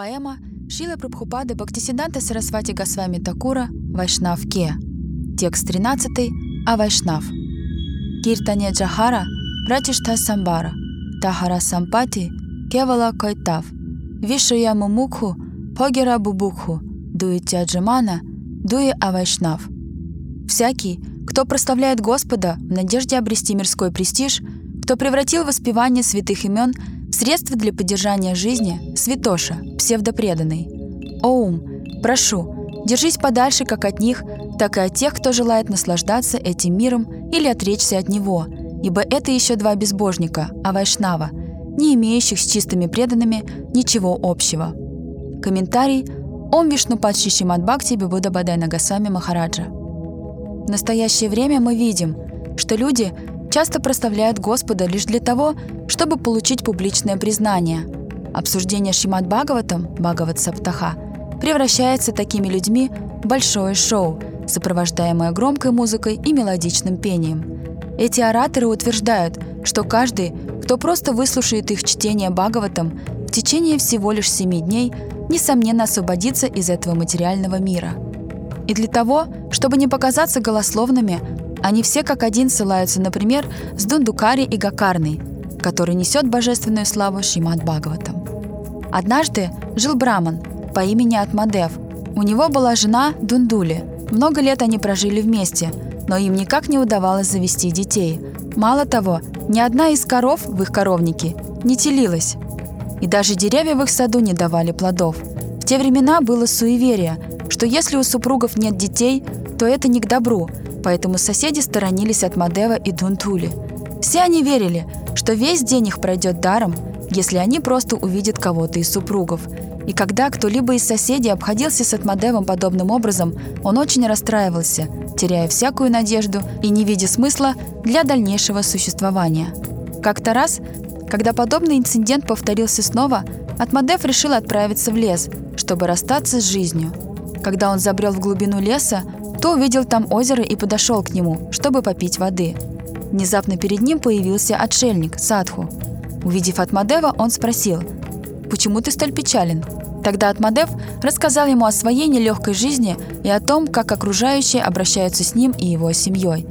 Поэма Шила Прабхупады Бхактисиданта Сарасвати Госвами Такура «Вайшнав Ке». Текст 13 А Вайшнав. Киртане Джахара Пратишта Самбара Тахара Сампати Кевала Кайтав Вишая Мумукху Погера Бубукху Дуи Тяджамана Дуи Авайшнав. Всякий, кто прославляет Господа в надежде обрести мирской престиж, кто превратил воспевание святых имен в средство для поддержания жизни, святоша, псевдопреданный. Оум, прошу, держись подальше как от них, так и от тех, кто желает наслаждаться этим миром или отречься от него, ибо это еще два безбожника, а вайшнава, не имеющих с чистыми преданными ничего общего. Комментарий Ом Вишну Падши Шимад Бхакти Бибуда Бадай Нагасами Махараджа. В настоящее время мы видим, что люди часто проставляют Господа лишь для того, чтобы получить публичное признание. Обсуждение Шимад Бхагаватам, Бхагават Саптаха, превращается такими людьми в большое шоу, сопровождаемое громкой музыкой и мелодичным пением. Эти ораторы утверждают, что каждый, кто просто выслушает их чтение Бхагаватам в течение всего лишь семи дней, несомненно освободится из этого материального мира. И для того, чтобы не показаться голословными, они все как один ссылаются, например, с Дундукари и Гакарной, который несет божественную славу Шимат Бхагаватам. Однажды жил Браман по имени Атмадев. У него была жена Дундули. Много лет они прожили вместе, но им никак не удавалось завести детей. Мало того, ни одна из коров в их коровнике не телилась. И даже деревья в их саду не давали плодов. В те времена было суеверие, что если у супругов нет детей, то это не к добру, поэтому соседи сторонились от Мадева и Дунтули. Все они верили, что весь день их пройдет даром, если они просто увидят кого-то из супругов. И когда кто-либо из соседей обходился с Атмадевом подобным образом, он очень расстраивался, теряя всякую надежду и не видя смысла для дальнейшего существования. Как-то раз, когда подобный инцидент повторился снова, Атмадев решил отправиться в лес, чтобы расстаться с жизнью. Когда он забрел в глубину леса, то увидел там озеро и подошел к нему, чтобы попить воды. Внезапно перед ним появился отшельник, Садху. Увидев Атмадева, он спросил, «Почему ты столь печален?» Тогда Атмадев рассказал ему о своей нелегкой жизни и о том, как окружающие обращаются с ним и его семьей.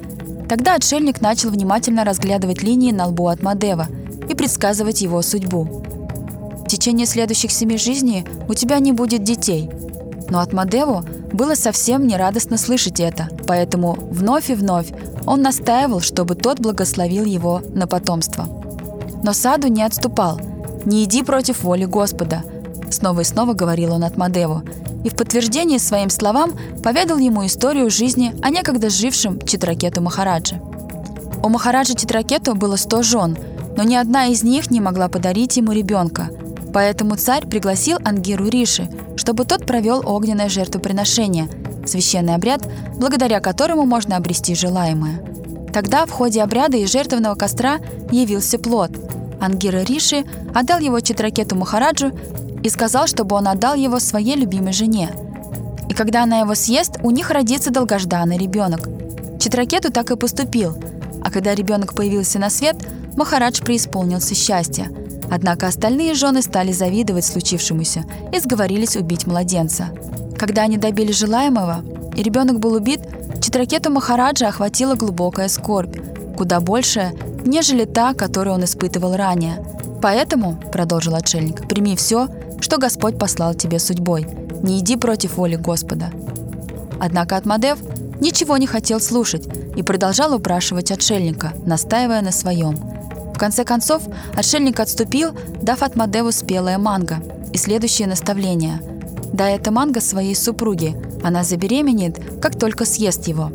Тогда отшельник начал внимательно разглядывать линии на лбу Атмадева и предсказывать его судьбу. В течение следующих семи жизней у тебя не будет детей. Но Атмадеву было совсем нерадостно слышать это, поэтому вновь и вновь он настаивал, чтобы тот благословил его на потомство. Но Саду не отступал. «Не иди против воли Господа», — снова и снова говорил он Атмадеву, и в подтверждение своим словам поведал ему историю жизни о некогда жившем Читракету Махараджи. У Махараджа Читракету было сто жен, но ни одна из них не могла подарить ему ребенка. Поэтому царь пригласил Ангиру Риши, чтобы тот провел огненное жертвоприношение, священный обряд, благодаря которому можно обрести желаемое. Тогда в ходе обряда из жертвенного костра явился плод. Ангира Риши отдал его Читракету Махараджу и сказал, чтобы он отдал его своей любимой жене. И когда она его съест, у них родится долгожданный ребенок. Читракету так и поступил, а когда ребенок появился на свет, Махарадж преисполнился счастья. Однако остальные жены стали завидовать случившемуся и сговорились убить младенца. Когда они добили желаемого, и ребенок был убит, Читракету Махараджа охватила глубокая скорбь, куда большая, нежели та, которую он испытывал ранее. «Поэтому, — продолжил отшельник, — прими все, что Господь послал тебе судьбой. Не иди против воли Господа». Однако Атмадев ничего не хотел слушать и продолжал упрашивать отшельника, настаивая на своем. Конце концов, отшельник отступил, дав Атмадеву спелое манго и следующее наставление. «Дай это манго своей супруге, она забеременеет, как только съест его».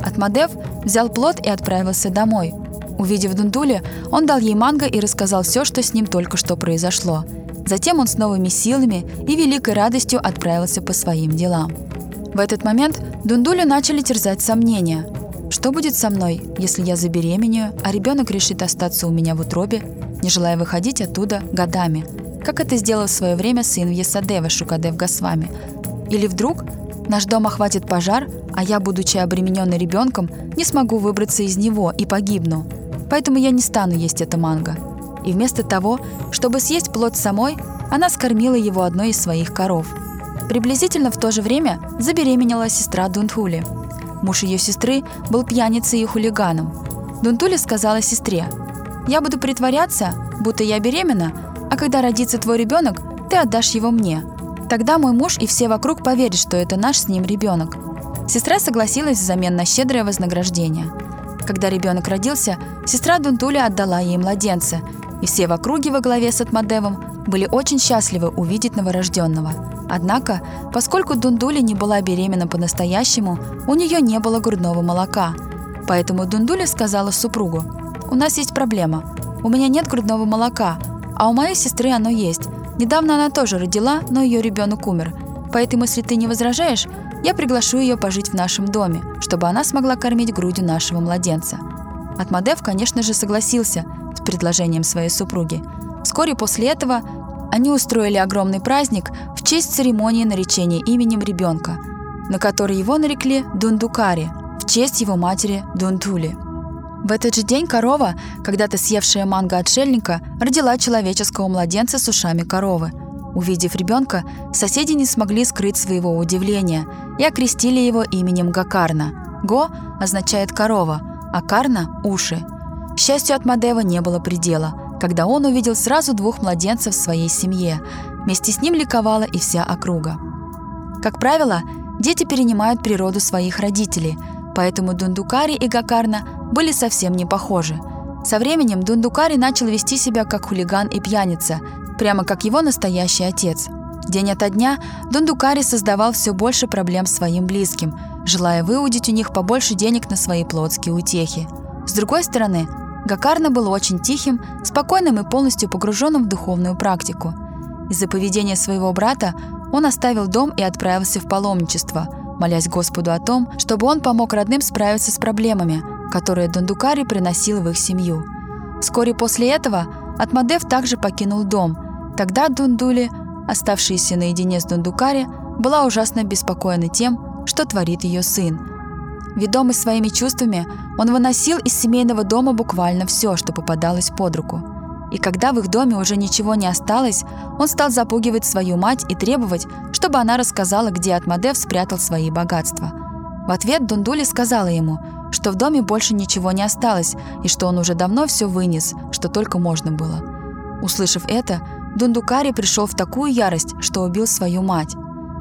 Атмадев взял плод и отправился домой. Увидев Дундули, он дал ей манго и рассказал все, что с ним только что произошло. Затем он с новыми силами и великой радостью отправился по своим делам. В этот момент Дундулю начали терзать сомнения. Что будет со мной, если я забеременею, а ребенок решит остаться у меня в утробе, не желая выходить оттуда годами, как это сделал в свое время сын Вьесадева Шукадев Госвами? Или вдруг наш дом охватит пожар, а я, будучи обремененной ребенком, не смогу выбраться из него и погибну. Поэтому я не стану есть это манго. И вместо того, чтобы съесть плод самой, она скормила его одной из своих коров. Приблизительно в то же время забеременела сестра Дунтули. Муж ее сестры был пьяницей и хулиганом. Дунтули сказала сестре, «Я буду притворяться, будто я беременна, а когда родится твой ребенок, ты отдашь его мне. Тогда мой муж и все вокруг поверят, что это наш с ним ребенок». Сестра согласилась взамен на щедрое вознаграждение. Когда ребенок родился, сестра Дунтули отдала ей младенца, и все в округе во главе с Атмадевом были очень счастливы увидеть новорожденного. Однако, поскольку Дундули не была беременна по-настоящему, у нее не было грудного молока. Поэтому Дундуля сказала супругу, «У нас есть проблема. У меня нет грудного молока, а у моей сестры оно есть. Недавно она тоже родила, но ее ребенок умер. Поэтому, если ты не возражаешь, я приглашу ее пожить в нашем доме, чтобы она смогла кормить грудью нашего младенца». Атмадев, конечно же, согласился с предложением своей супруги. Вскоре после этого они устроили огромный праздник в честь церемонии наречения именем ребенка, на который его нарекли Дундукари, в честь его матери Дунтули. В этот же день корова, когда-то съевшая манго отшельника, родила человеческого младенца с ушами коровы. Увидев ребенка, соседи не смогли скрыть своего удивления и окрестили его именем Гакарна. Го означает «корова», а Карна – «уши». К счастью, от Мадева не было предела, когда он увидел сразу двух младенцев в своей семье. Вместе с ним ликовала и вся округа. Как правило, дети перенимают природу своих родителей, поэтому Дундукари и Гакарна были совсем не похожи. Со временем Дундукари начал вести себя как хулиган и пьяница, прямо как его настоящий отец. День ото дня Дундукари создавал все больше проблем своим близким, желая выудить у них побольше денег на свои плотские утехи. С другой стороны, Гакарна был очень тихим, спокойным и полностью погруженным в духовную практику. Из-за поведения своего брата он оставил дом и отправился в паломничество, молясь Господу о том, чтобы он помог родным справиться с проблемами, которые Дондукари приносил в их семью. Вскоре после этого Атмадев также покинул дом. Тогда Дундули, оставшаяся наедине с Дундукари, была ужасно беспокоена тем, что творит ее сын. Ведомый своими чувствами, он выносил из семейного дома буквально все, что попадалось под руку. И когда в их доме уже ничего не осталось, он стал запугивать свою мать и требовать, чтобы она рассказала, где Атмадев спрятал свои богатства. В ответ Дундули сказала ему – что в доме больше ничего не осталось и что он уже давно все вынес, что только можно было. Услышав это, Дундукари пришел в такую ярость, что убил свою мать.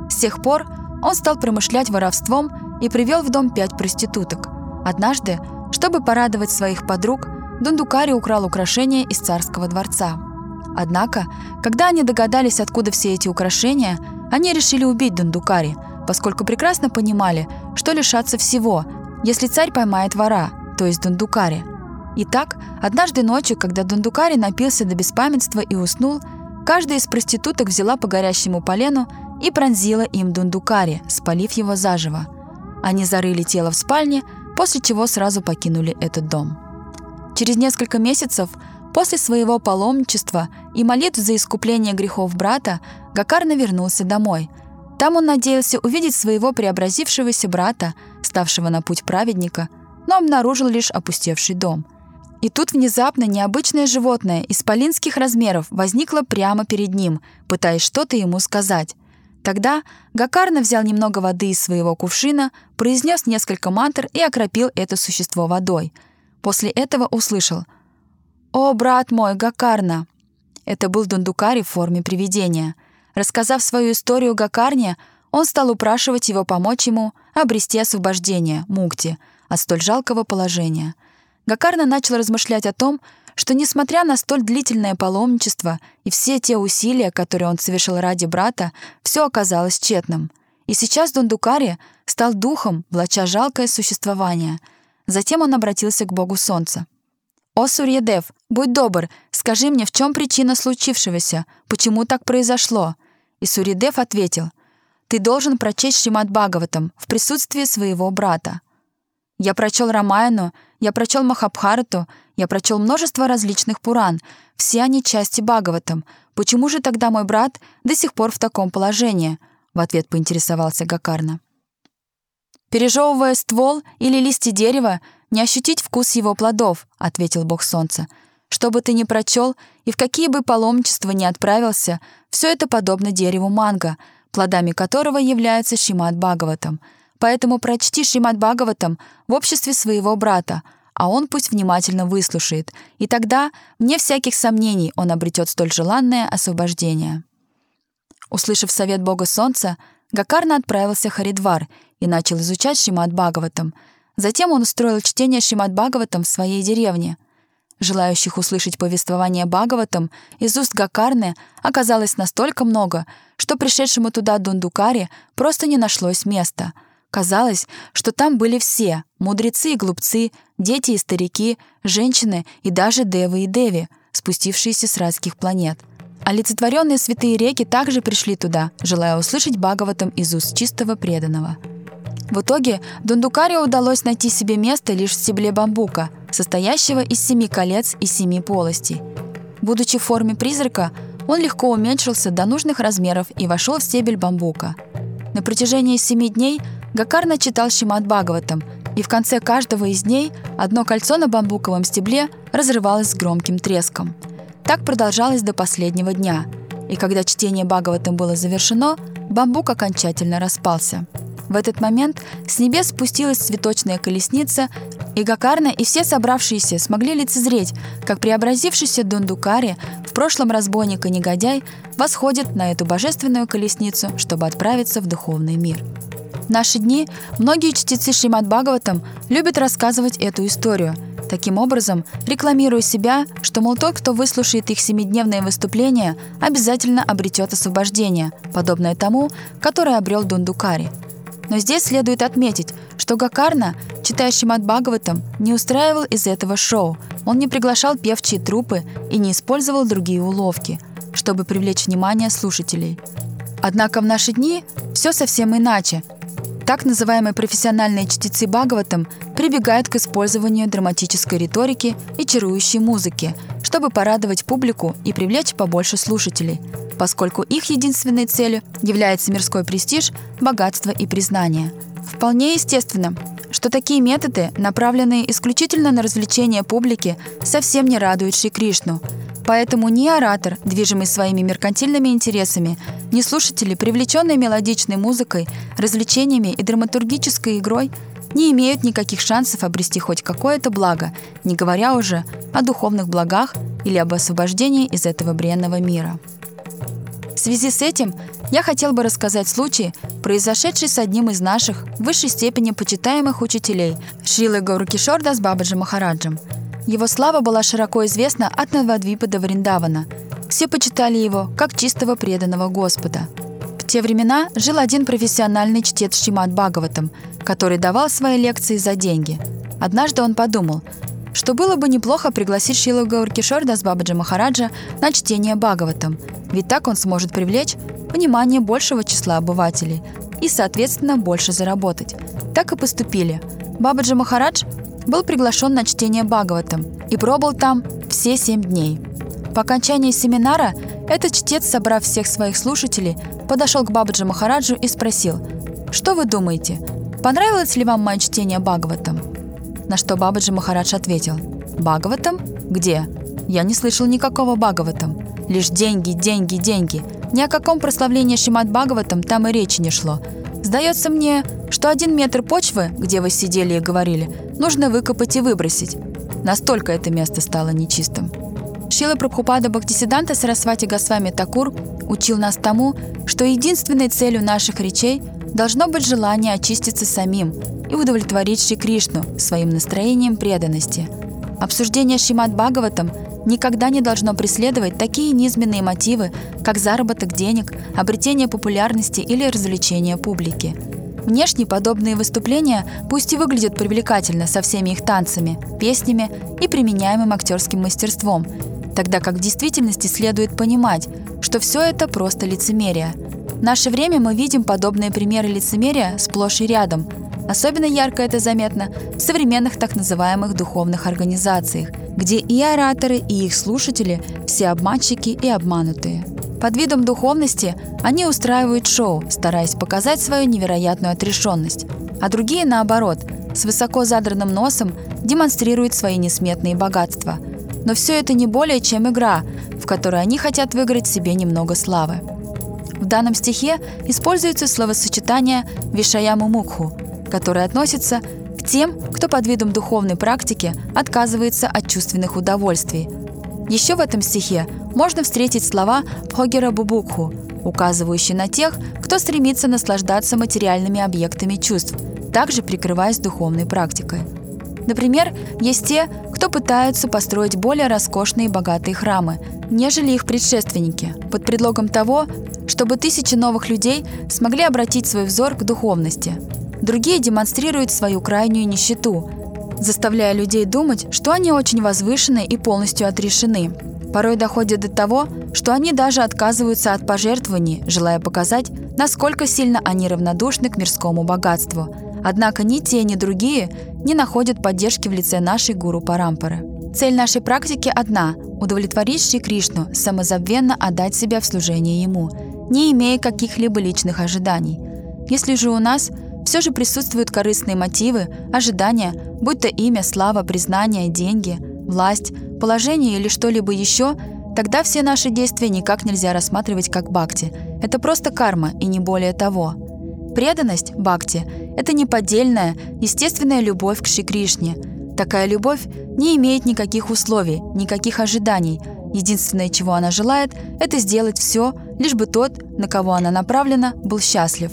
С тех пор он стал промышлять воровством и привел в дом пять проституток. Однажды, чтобы порадовать своих подруг, Дундукари украл украшения из царского дворца. Однако, когда они догадались, откуда все эти украшения, они решили убить Дундукари, поскольку прекрасно понимали, что лишатся всего, если царь поймает вора, то есть Дундукари. Итак, однажды ночью, когда Дундукари напился до беспамятства и уснул, каждая из проституток взяла по горящему полену и пронзила им Дундукари, спалив его заживо. Они зарыли тело в спальне, после чего сразу покинули этот дом. Через несколько месяцев после своего паломничества и молитв за искупление грехов брата Гакарна вернулся домой – там он надеялся увидеть своего преобразившегося брата, ставшего на путь праведника, но обнаружил лишь опустевший дом. И тут внезапно необычное животное исполинских размеров возникло прямо перед ним, пытаясь что-то ему сказать. Тогда Гакарна взял немного воды из своего кувшина, произнес несколько мантр и окропил это существо водой. После этого услышал «О, брат мой, Гакарна!» Это был Дундукари в форме привидения — Рассказав свою историю Гакарне, он стал упрашивать его помочь ему обрести освобождение, Мукти, от столь жалкого положения. Гакарна начал размышлять о том, что, несмотря на столь длительное паломничество и все те усилия, которые он совершил ради брата, все оказалось тщетным. И сейчас Дундукари стал духом, влача жалкое существование. Затем он обратился к богу солнца. «О, Сурьедев, будь добр, скажи мне, в чем причина случившегося? Почему так произошло?» И Суридев ответил, «Ты должен прочесть Шримад Бхагаватам в присутствии своего брата. Я прочел Рамаяну, я прочел Махабхарату, я прочел множество различных Пуран, все они части Бхагаватам. Почему же тогда мой брат до сих пор в таком положении?» В ответ поинтересовался Гакарна. «Пережевывая ствол или листья дерева, не ощутить вкус его плодов», — ответил бог солнца. Что бы ты ни прочел и в какие бы паломничества ни отправился, все это подобно дереву манго, плодами которого является Шимат Бхагаватам. Поэтому прочти Шимат Бхагаватам в обществе своего брата, а он пусть внимательно выслушает, и тогда, вне всяких сомнений, он обретет столь желанное освобождение. Услышав совет Бога Солнца, Гакарна отправился в Харидвар и начал изучать Шимат Бхагаватам. Затем он устроил чтение Шимат Бхагаватам в своей деревне. Желающих услышать повествование Бхагаватам из уст Гакарны оказалось настолько много, что пришедшему туда Дундукаре просто не нашлось места. Казалось, что там были все — мудрецы и глупцы, дети и старики, женщины и даже девы и деви, спустившиеся с райских планет — Олицетворенные святые реки также пришли туда, желая услышать Бхагаватам из уст чистого преданного. В итоге Дундукаре удалось найти себе место лишь в стебле бамбука, состоящего из семи колец и семи полостей. Будучи в форме призрака, он легко уменьшился до нужных размеров и вошел в стебель бамбука. На протяжении семи дней Гакарна читал Шимат Бхагаватам, и в конце каждого из дней одно кольцо на бамбуковом стебле разрывалось с громким треском – так продолжалось до последнего дня. И когда чтение Бхагаватам было завершено, бамбук окончательно распался. В этот момент с небес спустилась цветочная колесница, и Гакарна и все собравшиеся смогли лицезреть, как преобразившийся Дундукари, в прошлом разбойник и негодяй, восходит на эту божественную колесницу, чтобы отправиться в духовный мир. В наши дни многие чтецы Шримад Бхагаватам любят рассказывать эту историю – Таким образом, рекламируя себя, что, мол, тот, кто выслушает их семидневное выступление, обязательно обретет освобождение, подобное тому, которое обрел Дундукари. Но здесь следует отметить, что Гакарна, читающий Мат Бхагаватам, не устраивал из этого шоу, он не приглашал певчие трупы и не использовал другие уловки, чтобы привлечь внимание слушателей. Однако в наши дни все совсем иначе, так называемые профессиональные чтецы Бхагаватам прибегают к использованию драматической риторики и чарующей музыки, чтобы порадовать публику и привлечь побольше слушателей, поскольку их единственной целью является мирской престиж, богатство и признание. Вполне естественно, что такие методы, направленные исключительно на развлечение публики, совсем не радуют Шри Кришну – Поэтому ни оратор, движимый своими меркантильными интересами, ни слушатели, привлеченные мелодичной музыкой, развлечениями и драматургической игрой, не имеют никаких шансов обрести хоть какое-то благо, не говоря уже о духовных благах или об освобождении из этого бренного мира. В связи с этим я хотел бы рассказать случай, произошедший с одним из наших в высшей степени почитаемых учителей Шрилы Гауркишорда с Бабаджи Махараджем – его слава была широко известна от Навадвипа до Вриндавана. Все почитали его как чистого преданного Господа. В те времена жил один профессиональный чтец Шимат Бхагаватам, который давал свои лекции за деньги. Однажды он подумал, что было бы неплохо пригласить Шилу с Бабаджи Махараджа на чтение Бхагаватам, ведь так он сможет привлечь внимание большего числа обывателей и, соответственно, больше заработать. Так и поступили. Бабаджи Махарадж был приглашен на чтение Бхагаватам и пробыл там все семь дней. По окончании семинара этот чтец, собрав всех своих слушателей, подошел к Бабаджи Махараджу и спросил, «Что вы думаете, понравилось ли вам мое чтение Бхагаватам?» На что Бабаджи Махарадж ответил, «Бхагаватам? Где? Я не слышал никакого Бхагаватам. Лишь деньги, деньги, деньги. Ни о каком прославлении Шимат Бхагаватам там и речи не шло. Сдается мне, что один метр почвы, где вы сидели и говорили, нужно выкопать и выбросить. Настолько это место стало нечистым. Шила Прабхупада Бхактисиданта Сарасвати Госвами Такур учил нас тому, что единственной целью наших речей должно быть желание очиститься самим и удовлетворить Шри Кришну своим настроением преданности. Обсуждение Шимат Бхагаватам никогда не должно преследовать такие низменные мотивы, как заработок денег, обретение популярности или развлечение публики – Внешне подобные выступления пусть и выглядят привлекательно со всеми их танцами, песнями и применяемым актерским мастерством, тогда как в действительности следует понимать, что все это просто лицемерие. В наше время мы видим подобные примеры лицемерия сплошь и рядом. Особенно ярко это заметно в современных так называемых духовных организациях, где и ораторы, и их слушатели – все обманщики и обманутые. Под видом духовности они устраивают шоу, стараясь показать свою невероятную отрешенность, а другие, наоборот, с высоко задранным носом демонстрируют свои несметные богатства. Но все это не более чем игра, в которой они хотят выиграть себе немного славы. В данном стихе используется словосочетание «вишаяму мукху», которое относится к тем, кто под видом духовной практики отказывается от чувственных удовольствий. Еще в этом стихе можно встретить слова «пхогера бубукху», указывающие на тех, кто стремится наслаждаться материальными объектами чувств, также прикрываясь духовной практикой. Например, есть те, кто пытаются построить более роскошные и богатые храмы, нежели их предшественники, под предлогом того, чтобы тысячи новых людей смогли обратить свой взор к духовности. Другие демонстрируют свою крайнюю нищету, заставляя людей думать, что они очень возвышены и полностью отрешены. Порой доходит до того, что они даже отказываются от пожертвований, желая показать, насколько сильно они равнодушны к мирскому богатству. Однако ни те, ни другие не находят поддержки в лице нашей гуру Парампары. Цель нашей практики одна – удовлетворить Шри Кришну, самозабвенно отдать себя в служение Ему, не имея каких-либо личных ожиданий. Если же у нас все же присутствуют корыстные мотивы, ожидания, будь то имя, слава, признание, деньги, власть, положение или что-либо еще, тогда все наши действия никак нельзя рассматривать как бхакти. Это просто карма и не более того. Преданность, бхакти, это неподдельная, естественная любовь к Шри Кришне. Такая любовь не имеет никаких условий, никаких ожиданий. Единственное, чего она желает, это сделать все, лишь бы тот, на кого она направлена, был счастлив.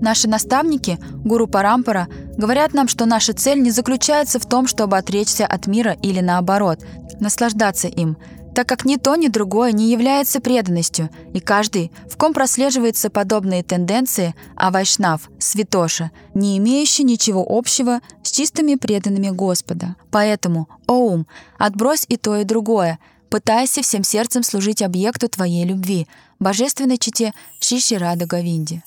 Наши наставники, гуру Парампара, говорят нам, что наша цель не заключается в том, чтобы отречься от мира или наоборот, наслаждаться им – так как ни то, ни другое не является преданностью, и каждый, в ком прослеживаются подобные тенденции, а вайшнав, святоша, не имеющий ничего общего с чистыми преданными Господа. Поэтому, о ум, отбрось и то, и другое, пытайся всем сердцем служить объекту твоей любви, божественной чите Шиши Рада Гавинди.